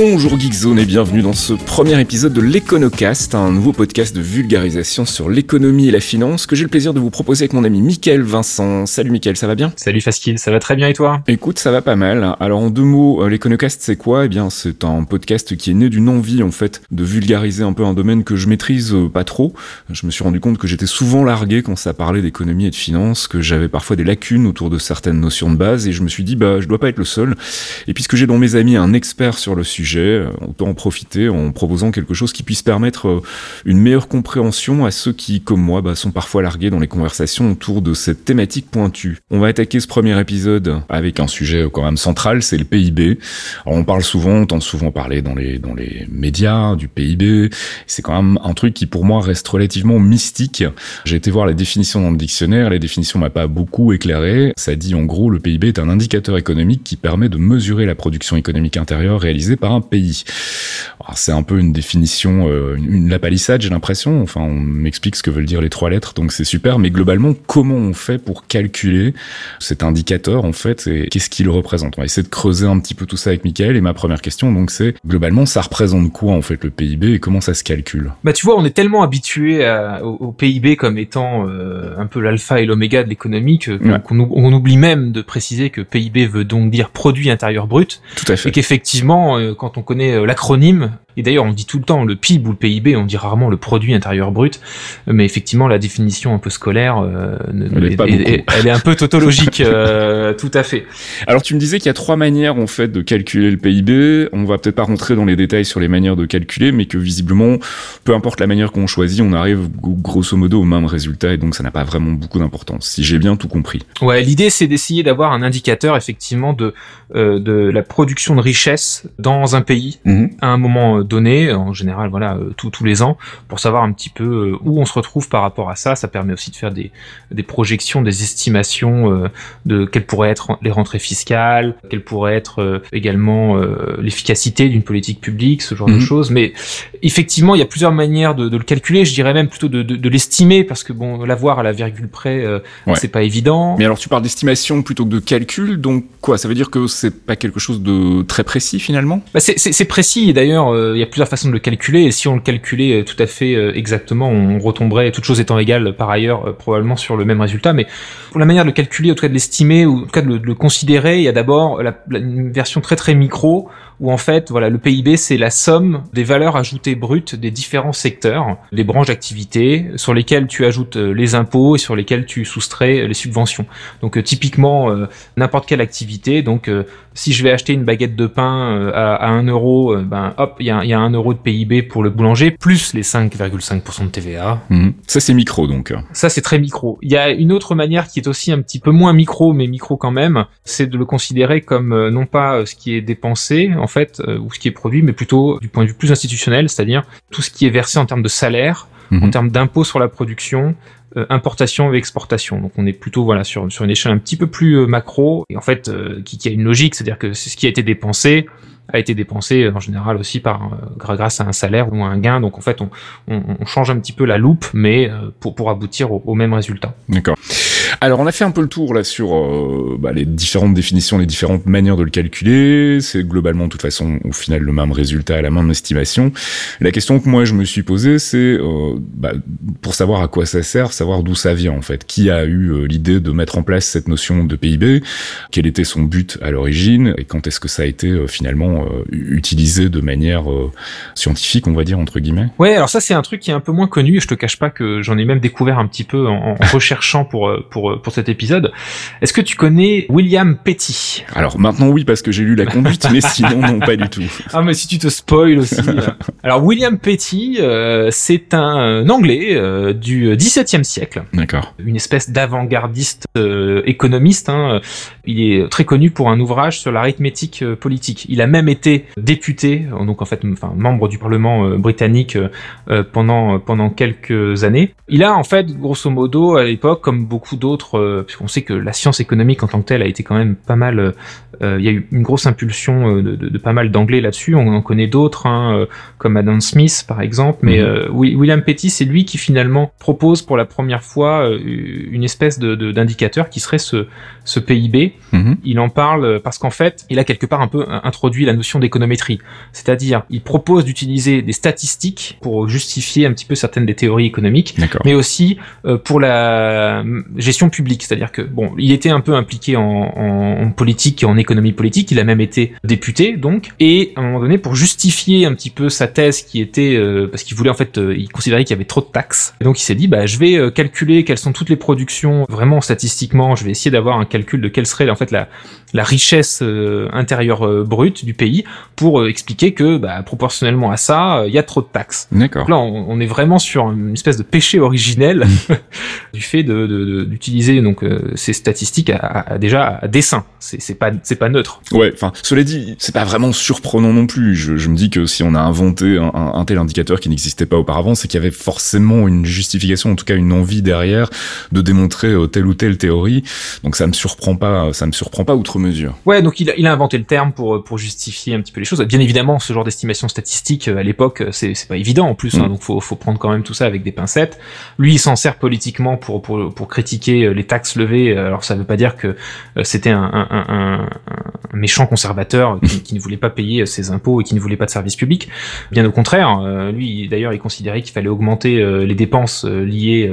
Bonjour Geekzone et bienvenue dans ce premier épisode de l'Econocast, un nouveau podcast de vulgarisation sur l'économie et la finance que j'ai le plaisir de vous proposer avec mon ami Mickaël Vincent. Salut Mickaël, ça va bien? Salut Faskil, ça va très bien et toi? Écoute, ça va pas mal. Alors en deux mots, euh, l'Econocast c'est quoi? Eh bien c'est un podcast qui est né d'une envie en fait de vulgariser un peu un domaine que je maîtrise euh, pas trop. Je me suis rendu compte que j'étais souvent largué quand ça parlait d'économie et de finance, que j'avais parfois des lacunes autour de certaines notions de base et je me suis dit bah je dois pas être le seul. Et puisque j'ai dans mes amis un expert sur le sujet, euh, autant en profiter en proposant quelque chose qui puisse permettre euh, une meilleure compréhension à ceux qui, comme moi, bah, sont parfois largués dans les conversations autour de cette thématique pointue. On va attaquer ce premier épisode avec un sujet quand même central, c'est le PIB. On parle souvent, on entend souvent parler dans les, dans les médias du PIB. C'est quand même un truc qui pour moi reste relativement mystique. J'ai été voir la définition dans le dictionnaire, la définition m'a pas beaucoup éclairé. Ça dit en gros le PIB est un indicateur économique qui permet de mesurer la production économique intérieure réalisée par un pays. C'est un peu une définition, euh, une lapalissade, j'ai l'impression. Enfin, on m'explique ce que veulent dire les trois lettres, donc c'est super. Mais globalement, comment on fait pour calculer cet indicateur, en fait, et qu'est-ce qu'il représente? On va essayer de creuser un petit peu tout ça avec Michael. Et ma première question, donc, c'est globalement, ça représente quoi, en fait, le PIB et comment ça se calcule? Bah, tu vois, on est tellement habitué au, PIB comme étant euh, un peu l'alpha et l'oméga de l'économie qu'on on oublie même de préciser que PIB veut donc dire produit intérieur brut. Tout à fait. Et qu'effectivement, euh, quand on connaît euh, l'acronyme, et d'ailleurs on dit tout le temps le PIB ou le PIB, on dit rarement le produit intérieur brut, mais effectivement la définition un peu scolaire, euh, elle, est un peu tautologique, euh, tout à fait. Alors tu me disais qu'il y a trois manières en fait de calculer le PIB. On va peut-être pas rentrer dans les détails sur les manières de calculer, mais que visiblement, peu importe la manière qu'on choisit, on arrive grosso modo au même résultat et donc ça n'a pas vraiment beaucoup d'importance. Si j'ai bien tout compris. Ouais, l'idée c'est d'essayer d'avoir un indicateur effectivement de de la production de richesse dans un pays mhm. à un moment donné, en général, voilà, euh, tous tous les ans, pour savoir un petit peu euh, où on se retrouve par rapport à ça. Ça permet aussi de faire des, des projections, des estimations euh, de quelles pourraient être les rentrées fiscales, quelle pourrait être également l'efficacité d'une politique publique, ce genre de mhm. choses. Mais effectivement, il y a plusieurs manières de, de le calculer. Je dirais même plutôt de, de, de l'estimer, parce que bon, l'avoir à la virgule près, c'est pas évident. Mais alors, tu parles d'estimation plutôt que de calcul, donc quoi? Ça veut dire que c'est pas quelque chose de très précis finalement? Bah C'est précis. D'ailleurs, il y a plusieurs façons de le calculer, et si on le calculait euh, tout à fait euh, exactement, on retomberait, toutes choses étant égales par ailleurs, euh, probablement sur le même résultat. Mais pour la manière de le calculer, en tout cas de l'estimer, ou en tout cas de le, considérer, il y a d'abord une version très très micro, où en fait, voilà, le PIB, c'est la somme des valeurs ajoutées brutes des différents secteurs, des branches d'activité, sur lesquelles tu ajoutes les impôts et sur lesquels tu soustrais les subventions. Donc typiquement, n'importe quelle activité, donc si je vais acheter une baguette de pain à, à 1 euro, ben hop, il y a, y a 1 euro de PIB pour le boulanger, plus les 5,5% de TVA. Mhm. Ça, c'est micro, donc. Ça, c'est très micro. Il y a une autre manière qui est aussi un petit peu moins micro, mais micro quand même, c'est de le considérer comme euh, non pas euh, ce qui est dépensé, en fait, euh, ou ce qui est produit, mais plutôt du point de vue plus institutionnel, c'est-à-dire tout ce qui est versé en termes de salaire, en mhm. termes d'impôts sur la production, importation et exportation. Donc on est plutôt voilà sur sur une échelle un petit peu plus macro et en fait qui, qui, a une logique, c'est-à-dire que c'est ce qui a été dépensé a été dépensé euh, en général aussi par euh, grâce à un salaire ou un gain. Donc en fait, on, on, on change un petit peu la loupe, mais euh, pour, pour aboutir au, au même résultat. D'accord. Alors on a fait un peu le tour là sur euh, bah, les différentes définitions, les différentes manières de le calculer. C'est globalement de toute façon au final le même résultat, la même estimation. La question que moi je me suis posée, c'est euh, bah, pour savoir à quoi ça sert, savoir d'où ça vient en fait. Qui a eu euh, l'idée de mettre en place cette notion de PIB Quel était son but à l'origine? Et quand est-ce que ça a été finalement utilisé de manière scientifique, on va dire entre guillemets? Ouais, alors ça c'est un truc qui est un peu moins connu. Je te cache pas que j'en ai même découvert un petit peu en, en recherchant pour, pour pour pour cet épisode. Est-ce que tu connais William Petty? Alors maintenant oui parce que j'ai lu la conduite, mais sinon non pas du tout. Ah mais si tu te spoil aussi. Alors William Petty, c'est un Anglais du XVIIe siècle. D'accord. Une espèce d'avant-gardiste économiste. Hein. Il est très connu pour un ouvrage sur l'arithmétique politique. Il a même été député, donc en fait, enfin membre du Parlement britannique pendant pendant quelques années. Il a en fait, grosso modo, à l'époque, comme beaucoup d'autres, euh, puisqu'on sait que la science économique en tant que telle a été quand même pas mal, euh, euh, il y a eu une grosse impulsion de, de, de pas mal d'anglais là-dessus. On en connaît d'autres, hein, comme Adam Smith par exemple, mais mhm. William Petty, c'est lui qui finalement propose pour la première fois une espèce de d'indicateur qui serait ce, ce PIB. Mhm. Il en parle parce qu'en fait, il a quelque part un peu introduit la notion d'économétrie, c'est-à-dire il propose d'utiliser des statistiques pour justifier un petit peu certaines des théories économiques, mais aussi pour la gestion publique. C'est-à-dire que bon, il était un peu impliqué en, en, politique et en économie politique. Il a même été député, donc. Et à un moment donné, pour justifier un petit peu sa thèse, qui était euh, parce qu'il voulait en fait, euh, il considérait qu'il y avait trop de taxes. Et donc il s'est dit, bah, je vais calculer quelles sont toutes les productions vraiment statistiquement. Je vais essayer d'avoir un calcul de quelle serait en fait la la richesse intérieure brute du pays pour expliquer que bah, proportionnellement à ça, il y a trop de taxes. D'accord. Là, on, on, est vraiment sur une espèce de péché originel du fait de donc euh, ces statistiques à, déjà à dessin. C'est pas c'est pas neutre. Ouais, enfin cela dit, c'est pas vraiment surprenant non plus. Je, je, me dis que si on a inventé un, un, tel indicateur qui n'existait pas auparavant, c'est qu'il y avait forcément une justification, en tout cas une envie derrière de démontrer euh, telle ou telle théorie. Donc ça me surprend pas, ça me surprend pas outre mesure. Ouais, donc il a, il a inventé le terme pour pour justifier un petit peu les choses. Bien évidemment, ce genre d'estimation statistique à l'époque, c'est c'est pas évident en plus. Hein, mm. donc faut faut prendre quand même tout ça avec des pincettes. Lui, il s'en sert politiquement pour, pour, pour critiquer euh, les taxes levées. Alors ça veut pas dire que euh, c'était un, un, un, un, méchant conservateur qui, ne voulait pas payer ses impôts et qui ne voulait pas de services publics. Bien au contraire, euh, lui d'ailleurs il considérait qu'il fallait augmenter les dépenses liées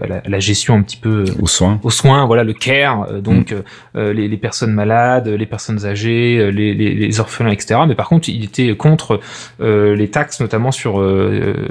à la, la, gestion un petit peu aux soins, aux soins, voilà le care, donc mm. les, les, personnes malades, les personnes âgées, les, les, les, orphelins, etc. Mais par contre, il était contre les taxes, notamment sur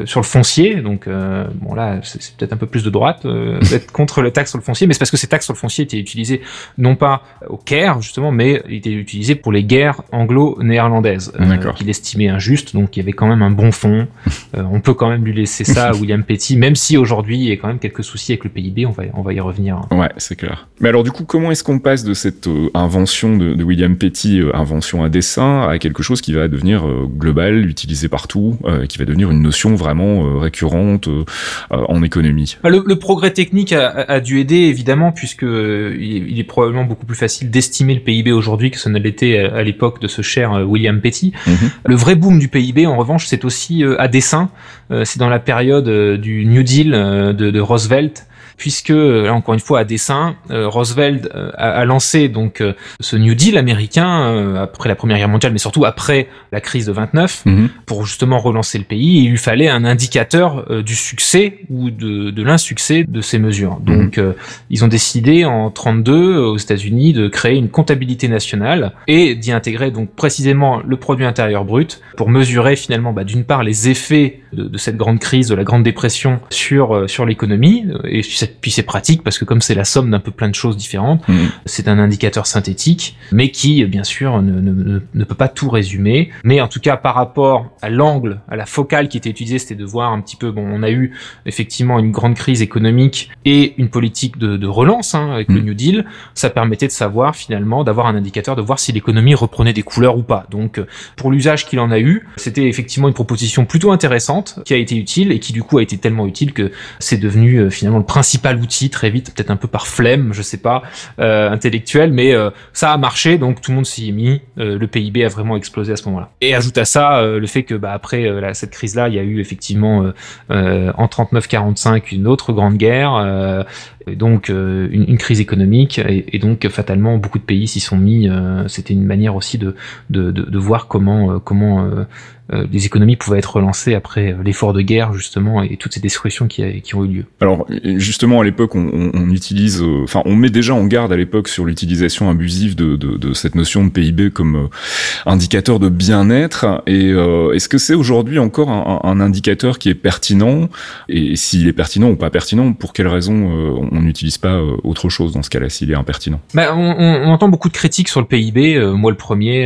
sur le foncier. Donc bon là, c'est peut-être un peu plus de droite euh, d'être contre la taxe sur le foncier, mais c'est parce que ces taxes sur le foncier étaient utilisées non pas au Caire justement, mais étaient utilisées pour les guerres anglo-néerlandaises euh, qu'il estimait injustes. Donc il y avait quand même un bon fond. Euh, on peut quand même lui laisser ça à William Petty, même si aujourd'hui il y a quand même quelques soucis avec le PIB. On va on va y revenir. Ouais, c'est clair. Mais alors du coup, comment est-ce qu'on passe de cette invention de, de, William Petty, invention à dessin, à quelque chose qui va devenir global, utilisé partout, qui va devenir une notion vraiment récurrente en économie? Bah, le, le, progrès technique a, a, dû aider évidemment puisque euh, il, est probablement beaucoup plus facile d'estimer le PIB aujourd'hui que ce ne l'était à, l'époque de ce cher euh, William Petty. Mhm. Le vrai boom du PIB en revanche c'est aussi euh, à dessin. c'est dans la période du New Deal de, de Roosevelt puisque là encore une fois à dessin, euh, Roosevelt euh, a, lancé donc euh, ce New Deal américain après la Première Guerre mondiale, mais surtout après la crise de 29, mhm. pour justement relancer le pays. il lui fallait un indicateur du succès ou de, de l'insuccès de ces mesures. Mhm. Donc ils ont décidé en 32 aux États-Unis de créer une comptabilité nationale et d'y intégrer donc précisément le produit intérieur brut pour mesurer finalement bah, d'une part les effets de, de, cette grande crise, de la grande dépression sur sur l'économie et puis c'est pratique parce que comme c'est la somme d'un peu plein de choses différentes, mm. c'est un indicateur synthétique, mais qui bien sûr ne, ne, ne, peut pas tout résumer. Mais en tout cas par rapport à l'angle, à la focale qui était utilisée, c'était de voir un petit peu. Bon, on a eu effectivement une grande crise économique et une politique de, de relance hein, avec le mm. New Deal. Ça permettait de savoir finalement d'avoir un indicateur de voir si l'économie reprenait des couleurs ou pas. Donc pour l'usage qu'il en a eu, c'était effectivement une proposition plutôt intéressante qui a été utile et qui du coup a été tellement utile que c'est devenu euh, finalement le principe pas l'outil très vite, peut-être un peu par flemme, je sais pas, euh, intellectuel, mais euh, ça a marché, donc tout le monde s'y est mis. Euh, le PIB a vraiment explosé à ce moment-là. Et ajoute à ça le fait que bah, après cette crise-là, il y a eu effectivement en 39-45 une autre grande guerre, donc une, crise économique, et, donc fatalement beaucoup de pays s'y sont mis. C'était une manière aussi de, de, de, de voir comment comment les économies pouvaient être relancées après l'effort de guerre justement et toutes ces destructions qui, qui ont eu lieu. Alors justement à l'époque on, on, utilise, enfin on met déjà en garde à l'époque sur l'utilisation abusive de, de, de, cette notion de PIB comme indicateur de bien-être. Et est-ce que c'est aujourd'hui encore un, un, indicateur qui est pertinent? Et s'il est pertinent ou pas pertinent, pour quelles raisons on n'utilise pas autre chose dans ce cas-là s'il est impertinent? Bah, on, on, entend beaucoup de critiques sur le PIB. moi le premier,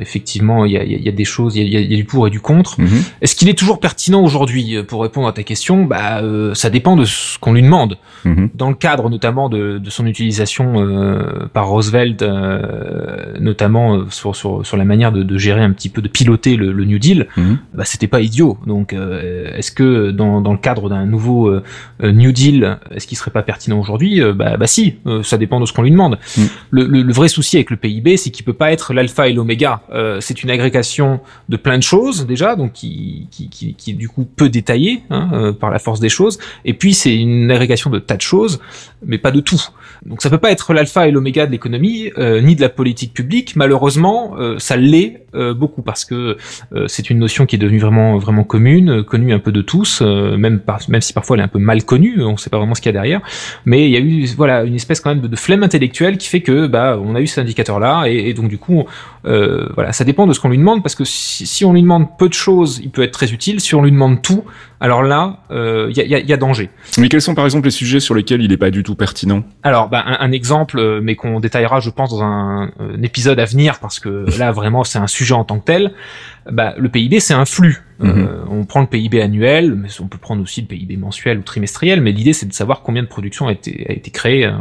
effectivement il y a, y a, des choses, il y a, y a, du pour et du contre. Mhm. Est-ce qu'il est toujours pertinent aujourd'hui Pour répondre à ta question, bah ça dépend de ce qu'on lui demande. Mhm. Dans le cadre notamment de, de son utilisation euh, par Roosevelt, euh, notamment euh, sur, sur, sur, la manière de, de, gérer un petit peu, de piloter le, le New Deal, mhm. bah, c'était pas idiot. Donc, est-ce que dans, dans le cadre d'un nouveau New Deal, est-ce qu'il serait pas pertinent aujourd'hui? Bah, bah si, ça dépend de ce qu'on lui demande. Le, le, le, vrai souci avec le PIB, c'est qu'il peut pas être l'alpha et l'oméga. c'est une agrégation de plein de choses déjà, donc qui, qui, qui, qui est du coup peu détaillée hein, par la force des choses. Et puis c'est une agrégation de tas de choses, mais pas de tout. Donc ça peut pas être l'alpha et l'oméga de l'économie, euh, ni de la politique publique. Malheureusement, euh, ça l'est euh, beaucoup parce que c'est une notion qui est devenue vraiment vraiment commune, connue un peu de tous, même même si parfois elle est un peu mal connue, on sait pas vraiment ce qu'il y a derrière. Mais il y a eu voilà une espèce quand même de, flemme intellectuelle qui fait que bah on a eu cet indicateur là et, donc du coup voilà ça dépend de ce qu'on lui demande parce que si, si, on lui demande peu de choses, il peut être très utile. Si on lui demande tout, alors là il y a, y, a, danger. Mais quels sont par exemple les sujets sur lesquels il n'est pas du tout pertinent? Alors bah, un, exemple, euh, mais qu'on détaillera, je pense, dans un, épisode à venir, parce que là, vraiment, c'est un sujet en tant que tel. Bah, le PIB, c'est un flux. Euh, mhm. on prend le PIB annuel, mais on peut prendre aussi le PIB mensuel ou trimestriel, mais l'idée, c'est de savoir combien de production a été, a été créée. Euh,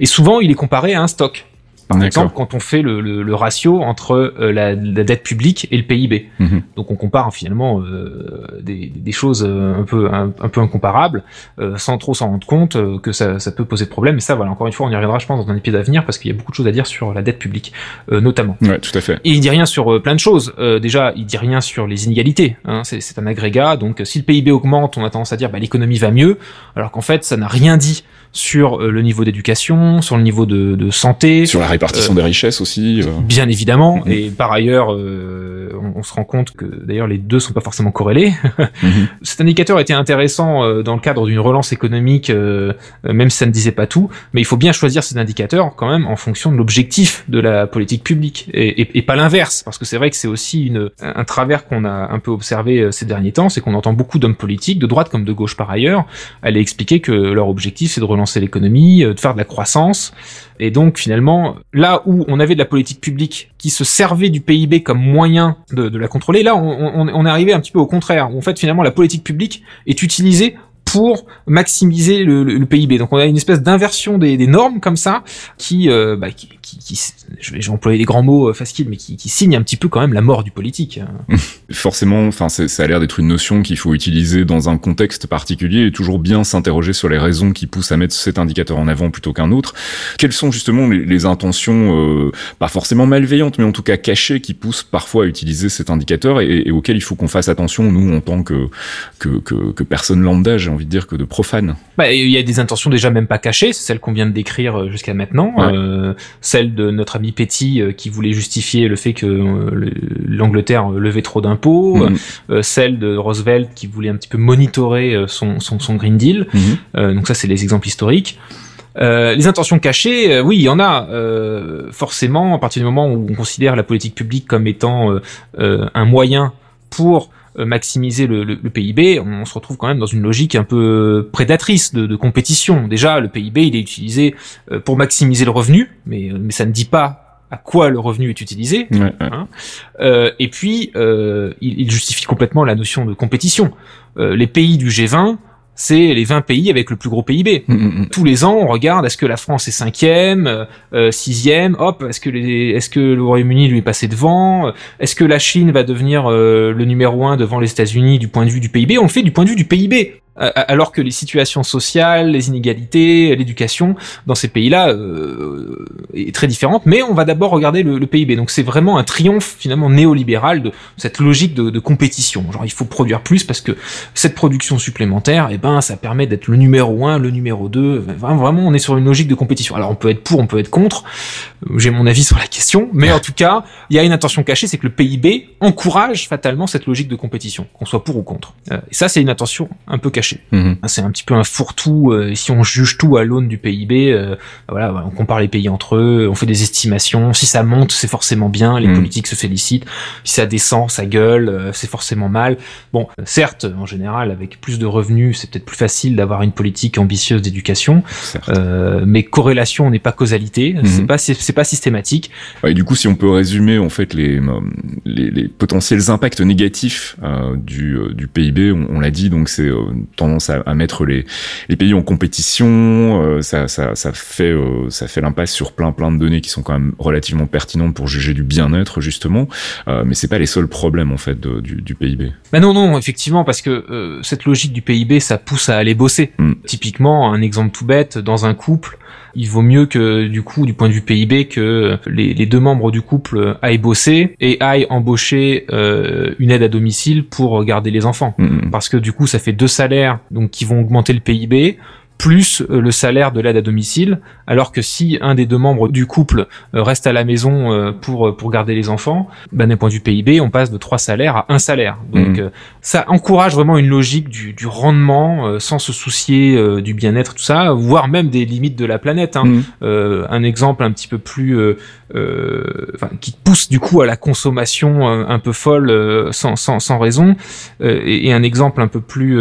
Et souvent, il est comparé à un stock. Par exemple, quand on fait le, le, le ratio entre euh, la, la, dette publique et le PIB. Mhm. Donc on compare finalement euh, des, des, choses euh, un peu un, peu incomparables, euh, sans trop s'en rendre compte que ça, ça, peut poser de problème. Mais ça, voilà, encore une fois, on y reviendra, je pense, dans un épisode à venir, parce qu'il y a beaucoup de choses à dire sur la dette publique, notamment. Ouais, tout à fait. Et il dit rien sur plein de choses. déjà, il dit rien sur les inégalités. Hein, c'est un agrégat. Donc si le PIB augmente, on a tendance à dire bah, l'économie va mieux, alors qu'en fait, ça n'a rien dit sur le niveau d'éducation, sur le niveau de, de santé, sur la répartition euh, des richesses aussi. Euh. Bien évidemment, mhm. et par ailleurs, euh, on, se rend compte que d'ailleurs les deux sont pas forcément corrélés. Mhm. Cet indicateur était intéressant dans le cadre d'une relance économique, même si ça ne disait pas tout, mais il faut bien choisir cet indicateur quand même en fonction de l'objectif de la politique publique et, et, pas l'inverse, parce que c'est vrai que c'est aussi une, un travers qu'on a un peu observé ces derniers temps, c'est qu'on entend beaucoup d'hommes politiques, de droite comme de gauche par ailleurs, aller expliquer que leur objectif c'est de relancer l'économie, de faire de la croissance, et donc finalement, là où on avait de la politique publique qui se servait du PIB comme moyen de, la contrôler, là on, est arrivé un petit peu au contraire. En fait finalement la politique publique est utilisée pour maximiser le, PIB. Donc on a une espèce d'inversion des, des, normes comme ça qui, euh, bah, qui, qui, qui, je vais employer des grands mots euh, faciles, mais qui, qui signe un petit peu quand même la mort du politique. Forcément, enfin ça a l'air d'être une notion qu'il faut utiliser dans un contexte particulier et toujours bien s'interroger sur les raisons qui poussent à mettre cet indicateur en avant plutôt qu'un autre. Quelles sont justement les, les intentions, euh, pas forcément malveillantes, mais en tout cas cachées, qui poussent parfois à utiliser cet indicateur et, et auxquelles il faut qu'on fasse attention nous en tant que que, que, que personne lambda, j'ai envie de dire que de profane. Bah, il y a des intentions déjà même pas cachées, c'est celle qu'on vient de décrire euh, jusqu'à maintenant, euh, celle de notre ami Petty euh, qui voulait justifier le fait que euh, l'Angleterre levait trop d'impôts, mm. celle de Roosevelt qui voulait un petit peu monitorer son, son, son Green Deal. Mm-hmm. donc ça, c'est les exemples historiques. Euh, les intentions cachées, oui, il y en a euh, forcément à partir du moment où on considère la politique publique comme étant un moyen pour euh, maximiser le, le, le, PIB, on se retrouve quand même dans une logique un peu prédatrice de, de compétition. Déjà, le PIB, il est utilisé euh, pour maximiser le revenu, mais, euh, mais ça ne dit pas à quoi le revenu est utilisé. Hein. Euh, et puis, euh, il, il, justifie complètement la notion de compétition. Euh, les pays du G20 c'est les 20 pays avec le plus gros PIB. Mm, mm, mm. Tous les ans, on regarde est-ce que la France est cinquième, euh, euh, sixième, hop, est-ce que les, est-ce que le Royaume-Uni lui est passé devant, est-ce que la Chine va devenir euh, le numéro un devant les États-Unis du point de vue du PIB On le fait du point de vue du PIB. Alors que les situations sociales, les inégalités, l'éducation dans ces pays-là euh, est très différente. Mais on va d'abord regarder le, PIB. Donc c'est vraiment un triomphe finalement néolibéral de cette logique de, compétition. Genre il faut produire plus parce que cette production supplémentaire, eh ben ça permet d'être le numéro un, le numéro 2. Vraiment, on est sur une logique de compétition. Alors on peut être pour, on peut être contre. J'ai mon avis sur la question, mais en tout cas, il y a une intention cachée, c'est que le PIB encourage fatalement cette logique de compétition, qu'on soit pour ou contre. Euh, et ça, c'est une intention un peu cachée. Mhm. C'est un petit peu un fourre-tout. Euh, si on juge tout à l'aune du PIB, euh, voilà, on compare les pays entre eux, on fait des estimations. Si ça monte, c'est forcément bien. Les mhm. politiques se félicitent. Si ça descend, ça gueule, euh, c'est forcément mal. Bon, certes, en général, avec plus de revenus, c'est peut-être plus facile d'avoir une politique ambitieuse d'éducation. mais corrélation n'est pas causalité. Mhm. C'est pas c'est pas systématique. et du coup, si on peut résumer en fait les les, les potentiels impacts négatifs du du PIB, on, on l'a dit, donc c'est tendance à, mettre les, les, pays en compétition. Euh, ça, ça, ça, fait, euh, ça fait l'impasse sur plein plein de données qui sont quand même relativement pertinentes pour juger du bien-être justement. Euh, mais c'est pas les seuls problèmes en fait du, du, PIB. Bah non non effectivement parce que cette logique du PIB ça pousse à aller bosser. Mm. Typiquement un exemple tout bête dans un couple il vaut mieux que du coup du point de vue PIB que les, les deux membres du couple aillent bosser et aillent embaucher euh, une aide à domicile pour garder les enfants mmh. parce que du coup ça fait deux salaires donc qui vont augmenter le PIB plus euh, le salaire de l'aide à domicile, alors que si un des deux membres du couple euh, reste à la maison euh, pour pour garder les enfants, ben, d'un point de vue PIB, on passe de trois salaires à un salaire. Donc mmh. ça encourage vraiment une logique du, du rendement sans se soucier du bien-être, tout ça, voire même des limites de la planète. Hein. Mmh. un exemple un petit peu plus qui pousse du coup à la consommation un peu folle sans, sans, sans raison, et, et, un exemple un peu plus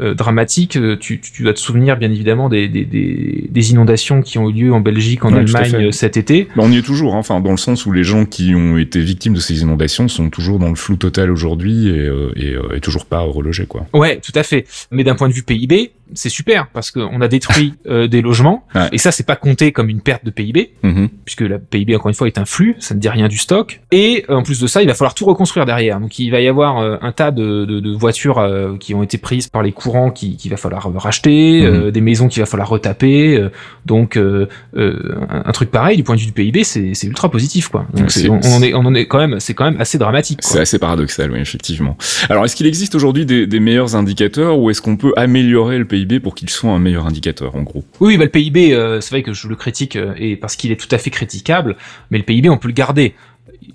euh, dramatique. Euh, tu, tu, dois te souvenir bien évidemment des, des, des, inondations qui ont eu lieu en Belgique, en Allemagne euh, cet été. on y est toujours, hein. enfin dans le sens où les gens qui ont été victimes de ces inondations sont toujours dans le flou total aujourd'hui et, et, et, toujours pas relogés quoi. Ouais, tout à fait. Mais d'un point de vue PIB, c'est super parce qu'on a détruit des logements et ça c'est pas compté comme une perte de PIB mm-hmm. puisque la PIB encore une fois est un flux, ça ne dit rien du stock. Et en plus de ça, il va falloir tout reconstruire derrière. Donc il va y avoir un tas de, de, de voitures qui ont été prises par les coûts courant qu'il qui va falloir racheter, mhm. euh, des maisons qu'il va falloir retaper. Euh, donc euh, un, truc pareil du point de vue du PIB, c'est ultra positif quoi. Donc on, on, est on en est quand même, c'est quand même assez dramatique. C'est assez paradoxal, oui effectivement. Alors est-ce qu'il existe aujourd'hui des, des, meilleurs indicateurs ou est-ce qu'on peut améliorer le PIB pour qu'il soit un meilleur indicateur en gros Oui, bah, le PIB, c'est vrai que je le critique et parce qu'il est tout à fait critiquable, mais le PIB on peut le garder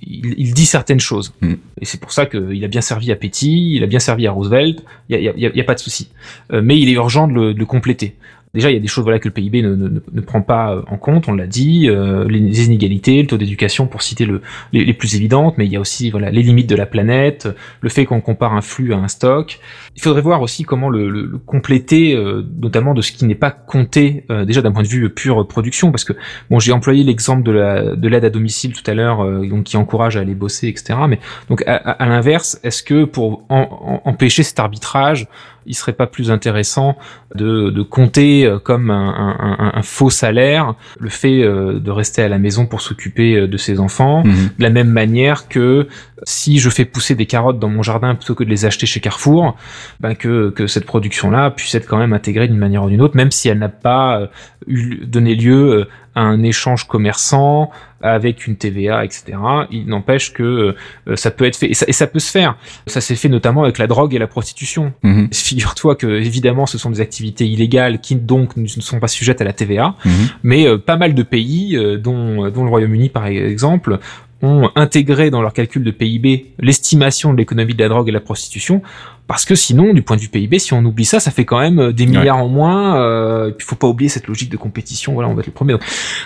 il, dit certaines choses. Mm. Et c'est pour ça qu'il a bien servi à Petty, il a bien servi à Roosevelt, il n'y a, y a, pas de souci. Euh, mais il est urgent de le, de le compléter. Déjà, il y a des choses voilà que le PIB ne, ne, ne prend pas euh, en compte, on l'a dit, euh, les inégalités, le taux d'éducation pour citer le, les, plus évidentes, mais il y a aussi voilà les limites de la planète, le fait qu'on compare un flux à un stock. Il faudrait voir aussi comment le, le, compléter, euh, notamment de ce qui n'est pas compté déjà d'un point de vue pure production, parce que bon, j'ai employé l'exemple de la de l'aide à domicile tout à l'heure, donc qui encourage à aller bosser, etc. Mais donc à, à, l'inverse, est-ce que pour empêcher cet arbitrage il serait pas plus intéressant de, de compter euh, comme un, un, un, faux salaire le fait euh, de rester à la maison pour s'occuper euh, de ses enfants, mhm. de la même manière que si je fais pousser des carottes dans mon jardin plutôt que de les acheter chez Carrefour, ben que, que cette production-là puisse être quand même intégrée d'une manière ou d'une autre, même si elle n'a pas eu, donné lieu un échange commerçant avec une TVA, etc. Il n'empêche que euh, ça peut être fait et ça, et ça, peut se faire. Ça s'est fait notamment avec la drogue et la prostitution. Mhm. Figure-toi que évidemment ce sont des activités illégales qui donc ne sont pas sujettes à la TVA, mhm. mais euh, pas mal de pays, euh, dont, dont le Royaume-Uni par exemple, ont intégré dans leur calcul de PIB l'estimation de l'économie de la drogue et de la prostitution parce que sinon, du point de vue PIB, si on oublie ça, ça fait quand même euh, des milliards en moins. Euh, et puis, faut pas oublier cette logique de compétition. Voilà, on va être le premier.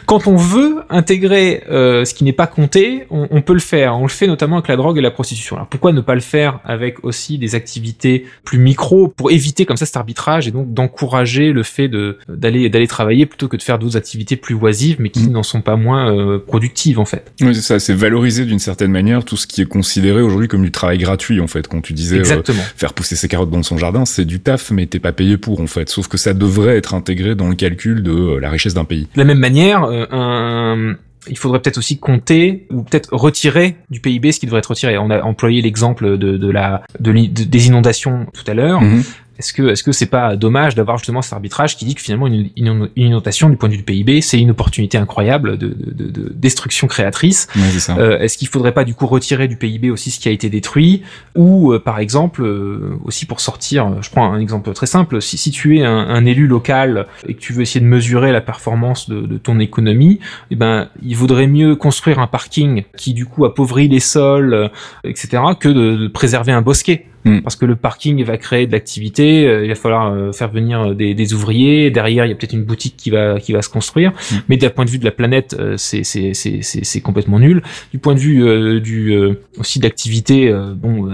quand on veut intégrer euh, ce qui n'est pas compté, on, on, peut le faire. On le fait notamment avec la drogue et la prostitution. Alors, pourquoi ne pas le faire avec aussi des activités plus micro pour éviter comme ça cet arbitrage et donc d'encourager le fait de d'aller d'aller travailler plutôt que de faire d'autres activités plus oisives mais qui mmh. n'en sont pas moins euh, productives en fait. Oui, c'est ça. C'est valoriser d'une certaine manière tout ce qui est considéré aujourd'hui comme du travail gratuit en fait. Quand tu disais Exactement. Faire pousser ses carottes dans son jardin, c'est du taf, mais t'es pas payé pour en fait. Sauf que ça devrait être intégré dans le calcul de euh, la richesse d'un pays. De la même manière, euh, un il faudrait peut-être aussi compter ou peut-être retirer du PIB ce qui devrait être retiré. On a employé l'exemple de, de, la de, des inondations tout à l'heure. Mhm. Est-ce que est-ce que c'est pas dommage d'avoir justement cet arbitrage qui dit que finalement une, une, inondation du point de vue du PIB c'est une opportunité incroyable de, de, de, destruction créatrice. Euh, est-ce qu'il faudrait pas du coup retirer du PIB aussi ce qui a été détruit ou euh, par exemple euh, aussi pour sortir, je prends un exemple très simple, si, si tu es un, un, élu local et que tu veux essayer de mesurer la performance de, de ton économie, eh ben il vaudrait mieux construire un parking qui du coup appauvrit les sols, etc. que de préserver un bosquet. Mm. parce que le parking va créer de l'activité, euh, il va falloir euh, faire venir euh, des, des, ouvriers, derrière il y a peut-être une boutique qui va qui va se construire, mm. mais d'un point de vue de la planète, c'est c'est c'est c'est complètement nul. Du point de vue du aussi d'activité, bon,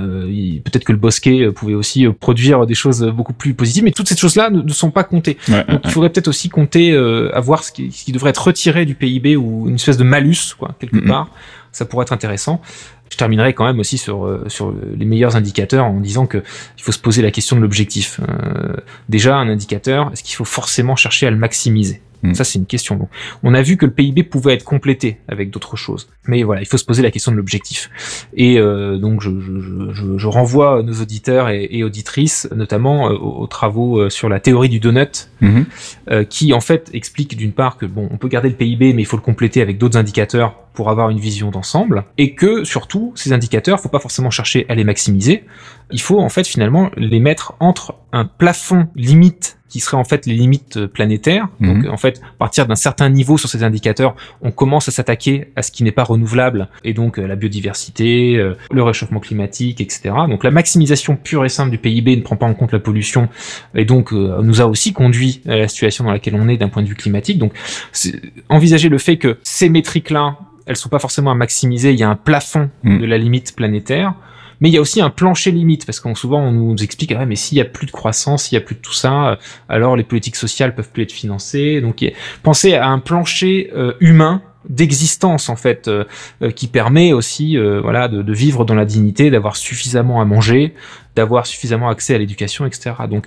peut-être que le bosquet pouvait aussi produire des choses beaucoup plus positives, mais toutes ces choses-là ne, sont pas comptées. Donc il faudrait peut-être aussi compter avoir ce qui, ce qui devrait être retiré du PIB ou une espèce de malus quoi quelque part. Ça pourrait être intéressant. Je terminerai quand même aussi sur, euh, sur les meilleurs indicateurs en disant que il faut se poser la question de l'objectif. Euh, déjà, un indicateur, est-ce qu'il faut forcément chercher à le maximiser? Hmm. Ça, c'est une question. Donc, on a vu que le PIB pouvait être complété avec d'autres choses. Mais voilà, il faut se poser la question de l'objectif. Et euh, donc, je, je, je, je, renvoie nos auditeurs et, et auditrices, notamment euh, aux, travaux euh, sur la théorie du donut, hmm. qui en fait explique d'une part que bon, on peut garder le PIB, mais il faut le compléter avec d'autres indicateurs pour avoir une vision d'ensemble, et que surtout, ces indicateurs, faut pas forcément chercher à les maximiser. Il faut en fait finalement les mettre entre un plafond limite qui seraient en fait les limites euh, planétaires. Donc mhm. en fait, à partir d'un certain niveau sur ces indicateurs, on commence à s'attaquer à ce qui n'est pas renouvelable et donc euh, la biodiversité, euh, le réchauffement climatique, etc. Donc la maximisation pure et simple du PIB ne prend pas en compte la pollution et donc nous a aussi conduit à la situation dans laquelle on est d'un point de vue climatique. Donc envisager le fait que ces métriques-là, elles sont pas forcément à maximiser, il y a un plafond mhm. de la limite planétaire mais il y a aussi un plancher limite parce qu'on souvent on nous explique ah, mais s'il y a plus de croissance, s'il y a plus de tout ça, euh, alors les politiques sociales peuvent plus être financées. Donc pensez à un plancher euh, humain d'existence en fait euh, qui permet aussi voilà de, de, vivre dans la dignité, d'avoir suffisamment à manger, d'avoir suffisamment accès à l'éducation, etc. Donc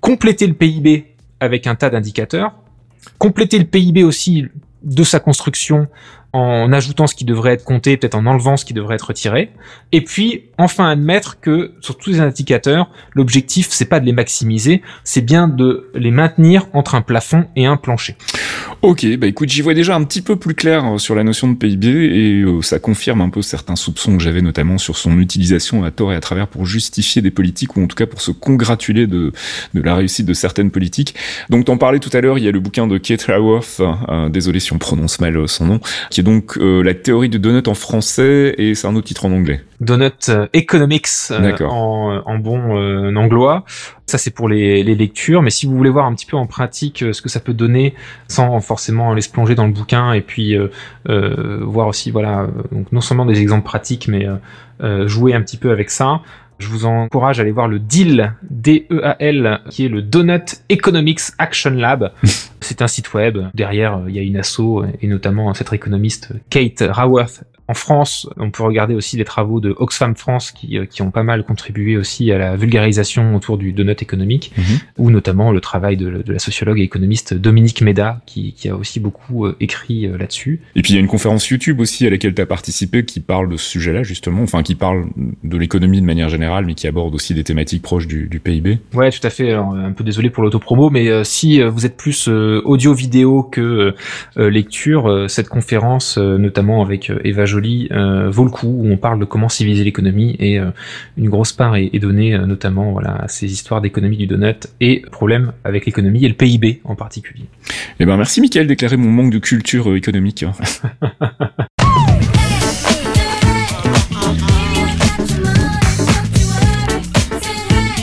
compléter le PIB avec un tas d'indicateurs, compléter le PIB aussi de sa construction en ajoutant ce qui devrait être compté, peut-être en enlevant ce qui devrait être retiré. Et puis, enfin admettre que sur tous les indicateurs, l'objectif, c'est pas de les maximiser, c'est bien de les maintenir entre un plafond et un plancher. Ok, bah écoute, j'y vois déjà un petit peu plus clair euh, sur la notion de PIB et euh, ça confirme un peu certains soupçons que j'avais notamment sur son utilisation à tort et à travers pour justifier des politiques ou en tout cas pour se congratuler de, de la réussite de certaines politiques. Donc t'en parlais tout à l'heure, il y a le bouquin de Kate Raworth, euh, désolé si on prononce mal son nom, donc la théorie du donut en français et c'est un autre titre en anglais. Donut Economics en, en, bon anglois. Ça, c'est pour les, les, lectures. Mais si vous voulez voir un petit peu en pratique euh, ce que ça peut donner, sans forcément aller se plonger dans le bouquin, et puis euh, euh, voir aussi, voilà, donc non seulement des exemples pratiques, mais jouer un petit peu avec ça. Je vous encourage à aller voir le DEAL, D-E-A-L, qui est le Donut Economics Action Lab. C'est un site web. Derrière, il y a une asso, et notamment cette économiste Kate Raworth en France, on peut regarder aussi les travaux de Oxfam France qui, euh, qui ont pas mal contribué aussi à la vulgarisation autour du donut économique, mhm. ou notamment le travail de, de, la sociologue et économiste Dominique Méda qui, qui a aussi beaucoup euh, écrit euh, là-dessus. Et puis il y a une conférence YouTube aussi à laquelle tu as participé qui parle de ce sujet-là justement, enfin qui parle de l'économie de manière générale, mais qui aborde aussi des thématiques proches du, du PIB. Ouais, tout à fait. Alors, un peu désolé pour l'autopromo, mais si vous êtes plus audio-vidéo que lecture, cette conférence, notamment avec Eva euh, vaut le coup, où on parle de comment civiliser l'économie et euh, une grosse part est, donnée euh, notamment voilà, à ces histoires d'économie du donut et problèmes avec l'économie et le PIB en particulier. Eh ben merci Michael d'éclairer mon manque de culture économique.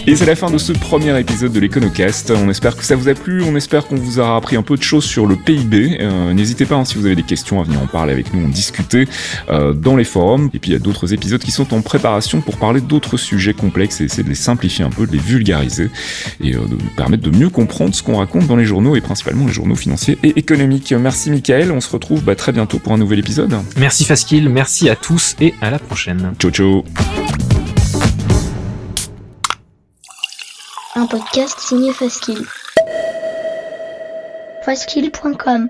Et c'est la fin de ce premier épisode de l'Econocast. On espère que ça vous a plu, on espère qu'on vous aura appris un peu de choses sur le PIB. Euh, n'hésitez pas, hein, si vous avez des questions, à venir en parler avec nous, en discuter euh, dans les forums. Et puis il y a d'autres épisodes qui sont en préparation pour parler d'autres sujets complexes et essayer de les simplifier un peu, de les vulgariser et euh, de nous permettre de mieux comprendre ce qu'on raconte dans les journaux et principalement les journaux financiers et économiques. Merci Michael, on se retrouve bah, très bientôt pour un nouvel épisode. Merci Faskil, merci à tous et à la prochaine. Ciao ciao un podcast signé Faskill. Faskill.com